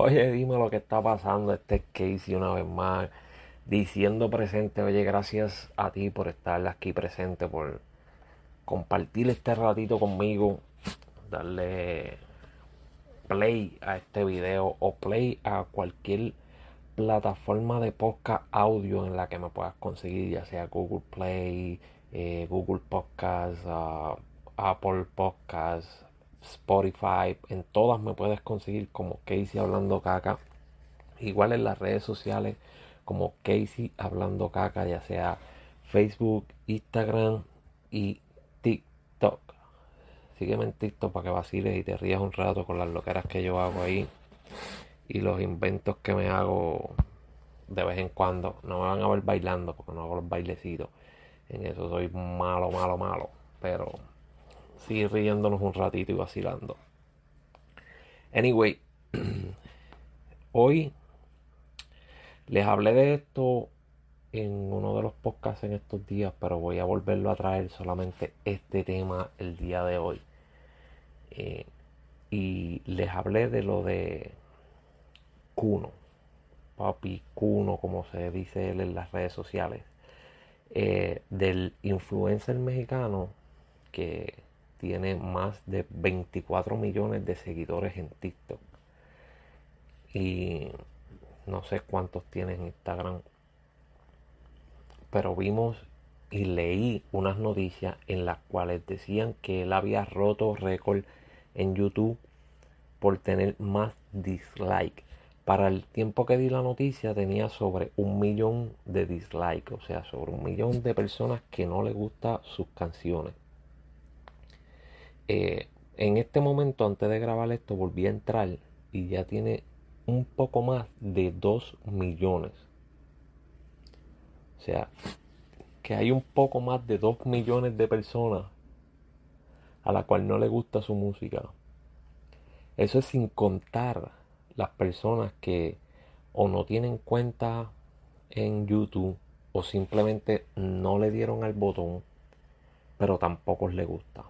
Oye, dime lo que está pasando. Este es Casey una vez más. Diciendo presente, oye, gracias a ti por estar aquí presente, por compartir este ratito conmigo, darle play a este video o play a cualquier plataforma de podcast audio en la que me puedas conseguir, ya sea Google Play, eh, Google Podcast, uh, Apple Podcast, Spotify, en todas me puedes conseguir como Casey Hablando Caca. Igual en las redes sociales como Casey Hablando Caca, ya sea Facebook, Instagram y TikTok. Sígueme en TikTok para que vaciles y te rías un rato con las loqueras que yo hago ahí y los inventos que me hago de vez en cuando. No me van a ver bailando porque no hago los bailecitos. En eso soy malo, malo, malo. Pero sí riéndonos un ratito y vacilando. Anyway, hoy les hablé de esto en uno de los podcasts en estos días, pero voy a volverlo a traer solamente este tema el día de hoy. Eh, y les hablé de lo de Cuno, papi Cuno, como se dice él en las redes sociales, eh, del influencer mexicano que tiene más de 24 millones de seguidores en TikTok. Y no sé cuántos tiene en Instagram. Pero vimos y leí unas noticias en las cuales decían que él había roto récord en YouTube por tener más dislikes. Para el tiempo que di la noticia tenía sobre un millón de dislikes, o sea, sobre un millón de personas que no le gustan sus canciones. Eh, en este momento, antes de grabar esto, volví a entrar y ya tiene un poco más de 2 millones. O sea, que hay un poco más de 2 millones de personas a la cual no le gusta su música. Eso es sin contar las personas que o no tienen cuenta en YouTube o simplemente no le dieron al botón, pero tampoco les gusta.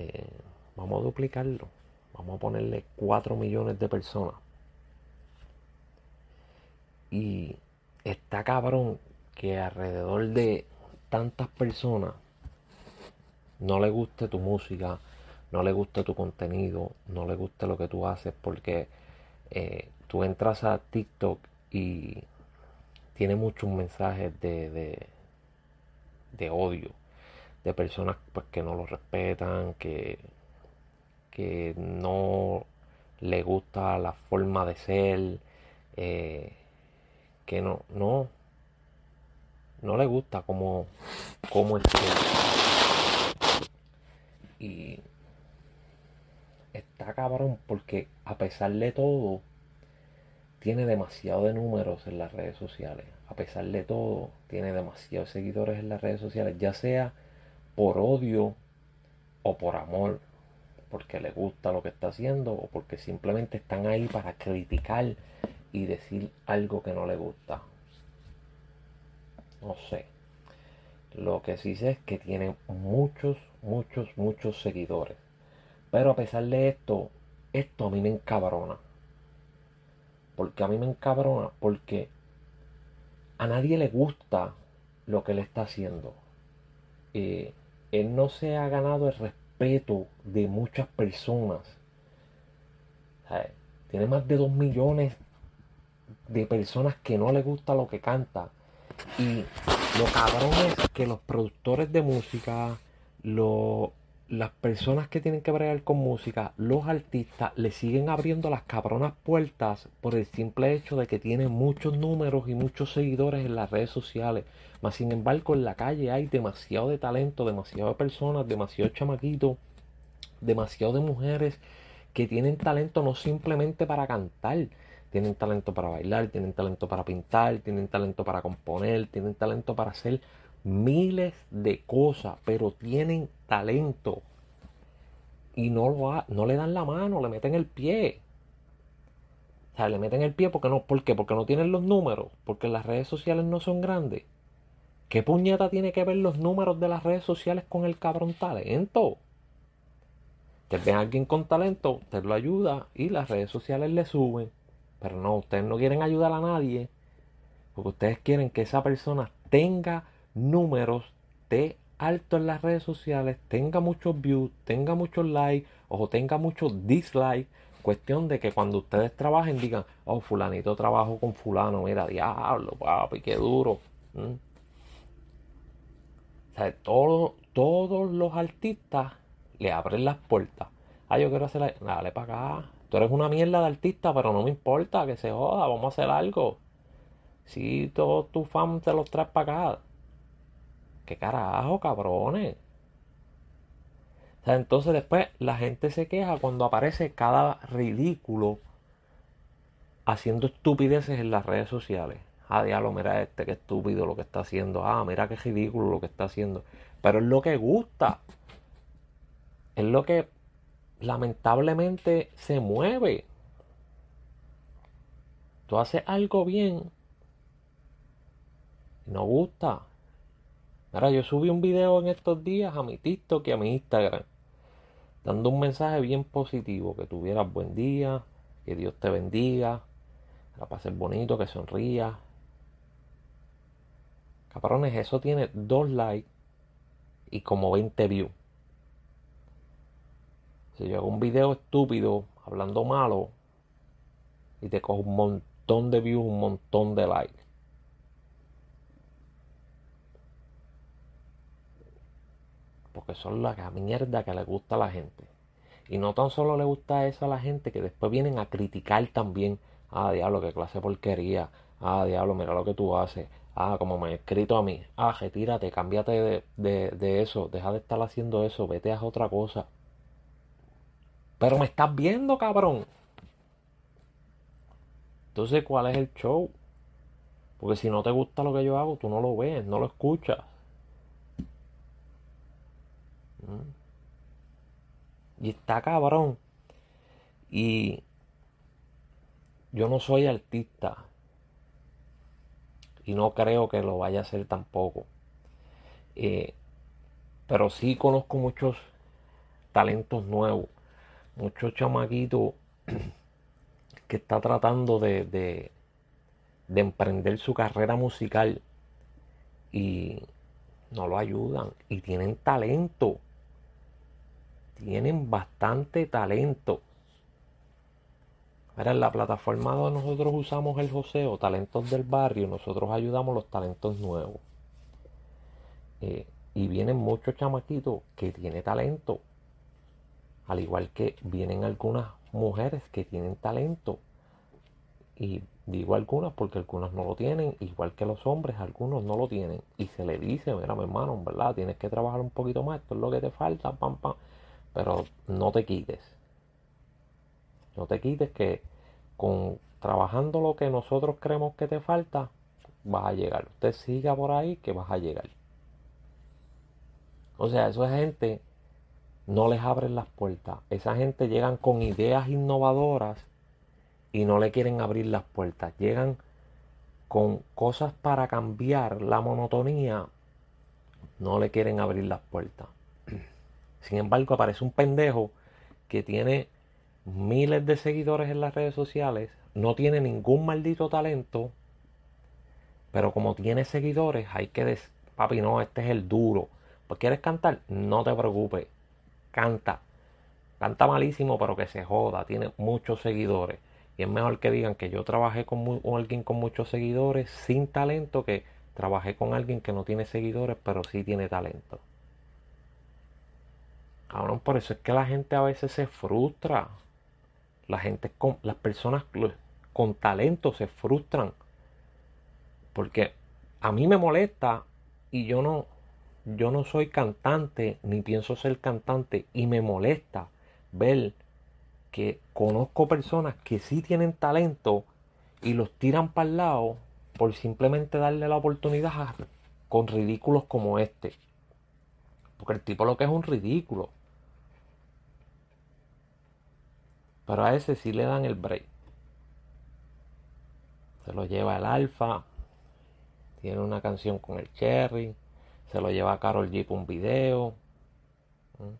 Eh, vamos a duplicarlo. Vamos a ponerle 4 millones de personas. Y está cabrón que alrededor de tantas personas no le guste tu música, no le guste tu contenido, no le guste lo que tú haces, porque eh, tú entras a TikTok y tiene muchos mensajes de, de, de odio de personas pues, que no lo respetan, que, que no le gusta la forma de ser, eh, que no, no, no le gusta como, como es Y está cabrón porque a pesar de todo, tiene demasiado de números en las redes sociales. A pesar de todo, tiene demasiados seguidores en las redes sociales, ya sea por odio o por amor, porque le gusta lo que está haciendo o porque simplemente están ahí para criticar y decir algo que no le gusta. No sé. Lo que sí sé es que tiene muchos, muchos, muchos seguidores. Pero a pesar de esto, esto a mí me encabrona. Porque a mí me encabrona porque a nadie le gusta lo que le está haciendo. Eh, él no se ha ganado el respeto de muchas personas. tiene más de dos millones de personas que no le gusta lo que canta. Y lo cabrón es que los productores de música, lo, las personas que tienen que bregar con música, los artistas, le siguen abriendo las cabronas puertas por el simple hecho de que tiene muchos números y muchos seguidores en las redes sociales. Mas sin embargo, en la calle hay demasiado de talento, demasiado de personas, demasiado chamaquitos, demasiado de mujeres que tienen talento no simplemente para cantar, tienen talento para bailar, tienen talento para pintar, tienen talento para componer, tienen talento para hacer miles de cosas, pero tienen talento. Y no, lo no le dan la mano, le meten el pie. O sea, le meten el pie porque no, ¿por qué? Porque no tienen los números, porque las redes sociales no son grandes. ¿Qué puñeta tiene que ver los números de las redes sociales con el cabrón talento? Usted ve a alguien con talento, usted lo ayuda y las redes sociales le suben. Pero no, ustedes no quieren ayudar a nadie porque ustedes quieren que esa persona tenga números de alto en las redes sociales, tenga muchos views, tenga muchos likes o tenga muchos dislikes. Cuestión de que cuando ustedes trabajen digan, oh, fulanito trabajo con fulano, mira, diablo, papi, qué duro. ¿Mm? O sea, todos los artistas le abren las puertas. Ah, yo quiero hacer... Dale para acá. Tú eres una mierda de artista, pero no me importa que se joda. Vamos a hacer algo. Si todos tus fans te los traes para acá. ¿Qué carajo, cabrones? O sea, entonces después la gente se queja cuando aparece cada ridículo haciendo estupideces en las redes sociales. Ah, diablo, mira este, qué estúpido lo que está haciendo. Ah, mira qué ridículo lo que está haciendo. Pero es lo que gusta es lo que lamentablemente se mueve. Tú haces algo bien no gusta. Ahora yo subí un video en estos días a mi TikTok y a mi Instagram, dando un mensaje bien positivo, que tuvieras buen día, que Dios te bendiga, que la pases bonito, que sonrías. Cabrones, eso tiene dos likes y como 20 views. Si yo hago un video estúpido hablando malo y te cojo un montón de views, un montón de likes. Porque son la mierda que le gusta a la gente. Y no tan solo le gusta eso a la gente, que después vienen a criticar también. Ah, diablo, qué clase de porquería. Ah, diablo, mira lo que tú haces. Ah, como me he escrito a mí. Ah, retírate, cámbiate de, de, de eso. Deja de estar haciendo eso. Vete a otra cosa. Pero me estás viendo, cabrón. Entonces, ¿cuál es el show? Porque si no te gusta lo que yo hago, tú no lo ves, no lo escuchas. ¿Mm? Y está cabrón. Y yo no soy artista. Y no creo que lo vaya a ser tampoco. Eh, pero sí conozco muchos talentos nuevos muchos chamaquitos que está tratando de, de, emprender su carrera musical y no lo ayudan y tienen talento tienen bastante talento Ahora en la plataforma donde nosotros usamos el joseo, talentos del barrio, nosotros ayudamos los talentos nuevos. Eh, y vienen muchos chamaquitos que tienen talento al igual que vienen algunas mujeres que tienen talento. Y digo algunas porque algunas no lo tienen, igual que los hombres, algunos no lo tienen. Y se le dice, mira mi hermano, ¿verdad? Tienes que trabajar un poquito más, esto es lo que te falta, pam, pam. Pero no te quites. No te quites que con trabajando lo que nosotros creemos que te falta, vas a llegar. Usted siga por ahí que vas a llegar. O sea, eso es gente no les abren las puertas. Esa gente llegan con ideas innovadoras y no le quieren abrir las puertas. Llegan con cosas para cambiar la monotonía, no le quieren abrir las puertas. Sin embargo, aparece un pendejo que tiene miles de seguidores en las redes sociales, no tiene ningún maldito talento, pero como tiene seguidores, hay que decir, papi, no, este es el duro. Pues quieres cantar, no te preocupes canta. Canta malísimo, pero que se joda. Tiene muchos seguidores. Y es mejor que digan que yo trabajé con, alguien con muchos seguidores sin talento que trabajé con alguien que no tiene seguidores, pero sí tiene talento. Ahora, por eso es que la gente a veces se frustra. La gente con, las personas con talento se frustran. Porque a mí me molesta y yo no, yo no soy cantante ni pienso ser cantante y me molesta ver que conozco personas que sí tienen talento y los tiran para el lado por simplemente darle la oportunidad con ridículos como este. Porque el tipo lo que es un ridículo. Pero a ese sí le dan el break. Se lo lleva el Alfa. Tiene una canción con el Cherry. Se lo lleva a Carol G con un video. ¿Mm?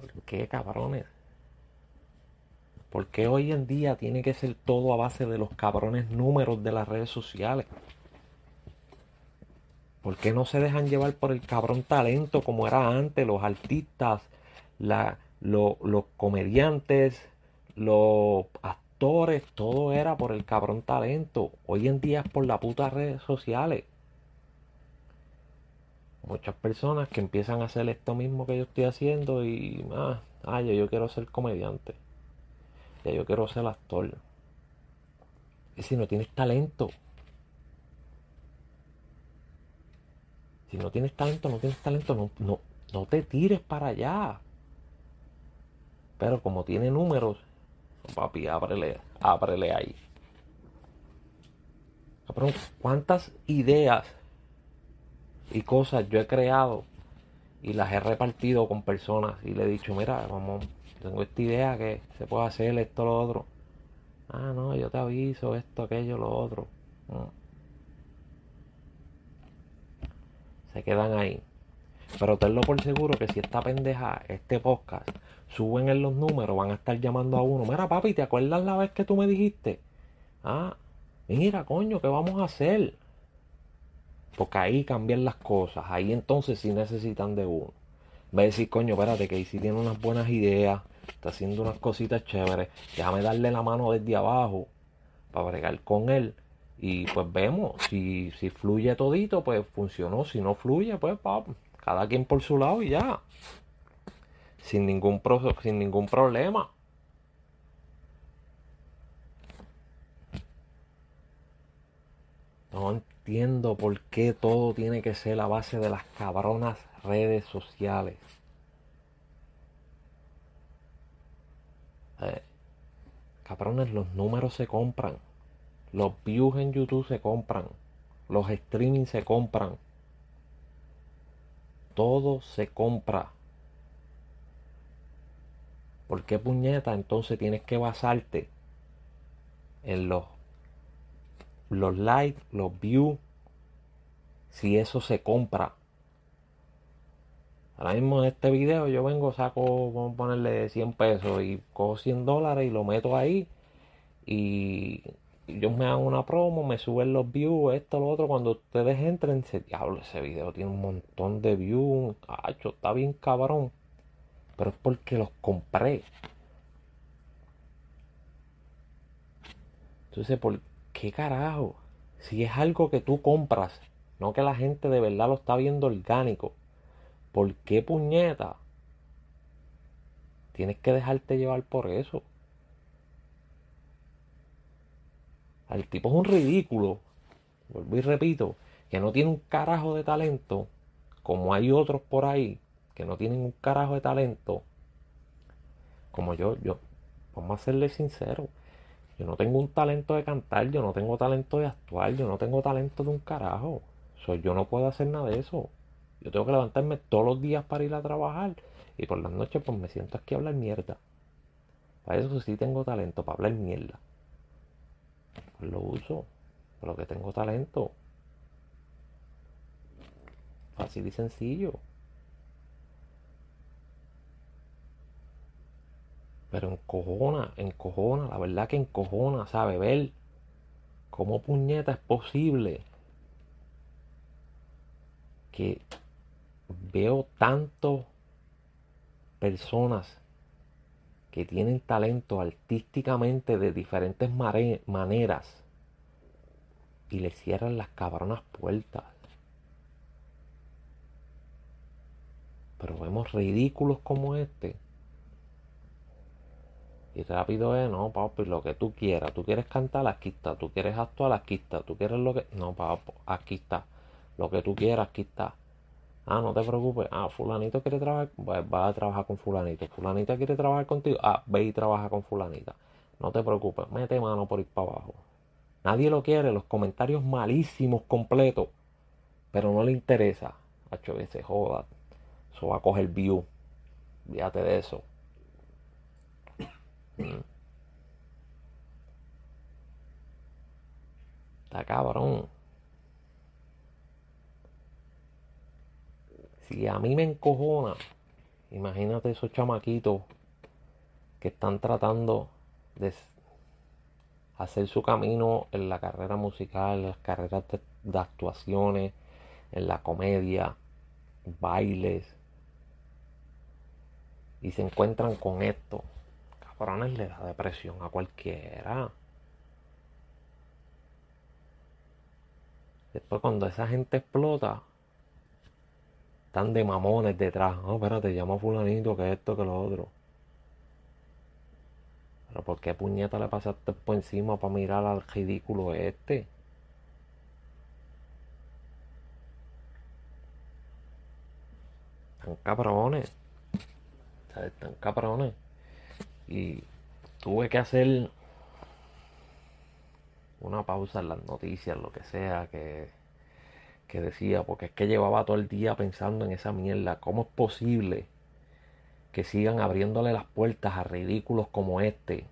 ¿Por qué cabrones? ¿Por qué hoy en día tiene que ser todo a base de los cabrones números de las redes sociales? ¿Por qué no se dejan llevar por el cabrón talento como era antes? Los artistas, la, los comediantes, los actores, todo era por el cabrón talento. Hoy en día es por las putas redes sociales. Muchas personas que empiezan a hacer esto mismo que yo estoy haciendo y, ah, ah yo quiero ser comediante ya yo quiero ser actor. Y si no tienes talento, si no tienes talento, no tienes talento, no, no, no te tires para allá. Pero como tiene números, papi, ábrele, ábrele ahí. ¿cuántas ideas y cosas yo he creado y las he repartido con personas y le he dicho, mira, vamos, tengo esta idea que se puede hacer esto, lo otro. Ah, no, yo te aviso, esto, aquello, lo otro. Se quedan ahí. Pero tenlo por seguro que si esta pendeja, este podcast, suben en los números, van a estar llamando a uno. Mira, papi, ¿te acuerdas la vez que tú me dijiste? Ah, mira, coño, ¿qué vamos a hacer? Porque ahí cambian las cosas. Ahí entonces sí necesitan de uno. Va a decir, coño, espérate, que ahí sí tiene unas buenas ideas está haciendo unas cositas chéveres, déjame darle la mano desde abajo para bregar con él y pues vemos, si, si fluye todito, pues funcionó, si no fluye, pues cada quien por su lado y ya, sin ningún, sin ningún problema. No entiendo por qué todo tiene que ser la base de las cabronas redes sociales. Eh, cabrones, los números se compran. Los views en YouTube se compran. Los streaming se compran. Todo se compra. ¿Por qué puñeta? Entonces tienes que basarte en los, los likes, los views. Si eso se compra. Ahora mismo en este video yo vengo, saco, vamos a ponerle 100 pesos y cojo 100 dólares y lo meto ahí. Y yo me hago una promo, me suben los views, esto, lo otro. Cuando ustedes entren, se diablo, ese video tiene un montón de views. Cacho, está bien cabrón. Pero es porque los compré. Entonces, ¿por qué carajo? Si es algo que tú compras, no que la gente de verdad lo está viendo orgánico ¿Por qué puñeta? Tienes que dejarte llevar por eso. El tipo es un ridículo. Vuelvo y repito, que no tiene un carajo de talento, como hay otros por ahí que no tienen un carajo de talento, como yo, yo, vamos a serle sincero, yo no tengo un talento de cantar, yo no tengo talento de actuar, yo no tengo talento de un carajo. Soy yo no puedo hacer nada de eso. Yo tengo que levantarme todos los días para ir a trabajar y por las noches pues me siento aquí a hablar mierda. Para eso sí tengo talento, para hablar mierda. Lo uso, por lo que tengo talento. Fácil y sencillo. Pero encojona, encojona, la verdad que encojona, ¿sabe? Ver cómo puñeta es posible que veo tanto personas que tienen talento artísticamente de diferentes maneras y le cierran las cabronas puertas. Pero vemos ridículos como este. Y rápido es, no, papi, lo que tú quieras. Tú quieres cantar, aquí está. Tú quieres actuar, aquí está. Tú quieres lo que... No, papi, aquí está. Lo que tú quieras, aquí está. Ah, no te preocupes. Ah, fulanito quiere trabajar, pues va a trabajar con fulanito. Fulanita quiere trabajar contigo. Ah, ve y trabaja con fulanita. No te preocupes, mete mano por ir para abajo. Nadie lo quiere, los comentarios malísimos completos. Pero no le interesa. Se joda. Eso va a coger view. Fíjate de eso. Mm. Está cabrón. Si a mí me encojona Imagínate esos chamaquitos que están tratando de hacer su camino en la carrera musical, en las carreras de, actuaciones, en la comedia, bailes, y se encuentran con esto. Cabrones le da depresión a cualquiera. Después cuando esa gente explota, están de mamones detrás. No, espérate, llama a fulanito que esto, que lo otro. Pero ¿por qué puñeta le pasaste por encima para mirar al ridículo este? Están cabrones. Están cabrones. Y tuve que hacer una pausa en las noticias, lo que sea, que, que decía, porque es que llevaba todo el día pensando en esa mierda. ¿Cómo es posible? que sigan abriéndole las puertas a ridículos como este.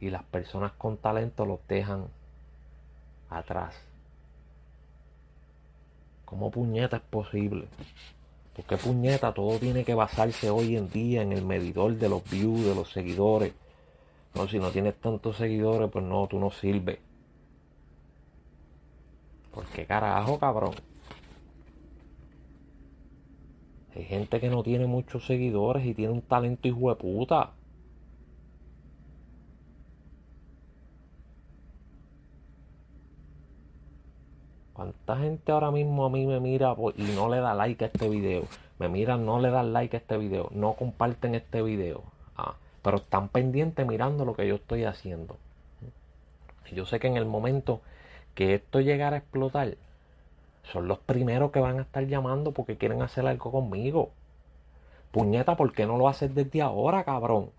Y las personas con talento los dejan atrás. ¿Cómo puñeta es posible? Porque puñeta todo tiene que basarse hoy en día en el medidor de los views, de los seguidores. No, si no tienes tantos seguidores, pues no, tú no sirves. ¿Por qué carajo, cabrón? Hay gente que no tiene muchos seguidores y tiene un talento hijo de puta. ¿Cuánta gente ahora mismo a mí me mira y no le da like a este video? Me miran, no le dan like a este video, no comparten este video. Pero están pendientes mirando lo que yo estoy haciendo. yo sé que en el momento que esto llegara a explotar, son los primeros que van a estar llamando porque quieren hacer algo conmigo. Puñeta, ¿por qué no lo haces desde ahora, cabrón?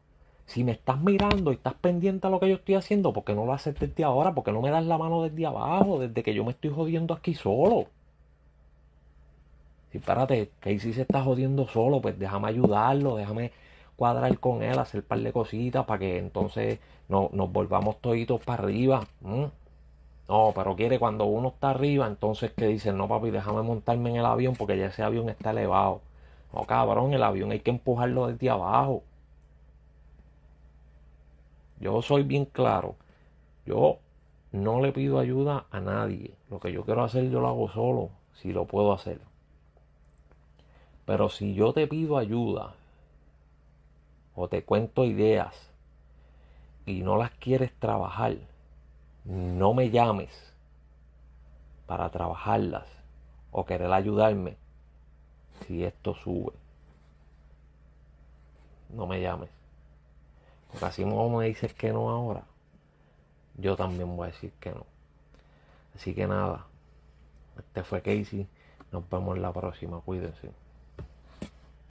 Si me estás mirando y estás pendiente a lo que yo estoy haciendo, ¿por qué no lo haces desde ahora? ¿Por qué no me das la mano desde abajo, desde que yo me estoy jodiendo aquí solo? Si párate, si se está jodiendo solo, pues déjame ayudarlo, déjame cuadrar con él, hacer un par de cositas para que entonces no, nos volvamos toditos para arriba. No, pero quiere cuando uno está arriba, entonces que dice, no papi, déjame montarme en el avión porque ya ese avión está elevado. No, cabrón, el avión hay que empujarlo desde abajo. Yo soy bien claro. Yo no le pido ayuda a nadie. Lo que yo quiero hacer yo lo hago solo, si lo puedo hacer. Pero si yo te pido ayuda o te cuento ideas y no las quieres trabajar, no me llames para trabajarlas o querer ayudarme si esto sube. No me llames. Porque así como me dices que no ahora, yo también voy a decir que no. Así que nada, este fue Casey. Nos vemos la próxima. Cuídense.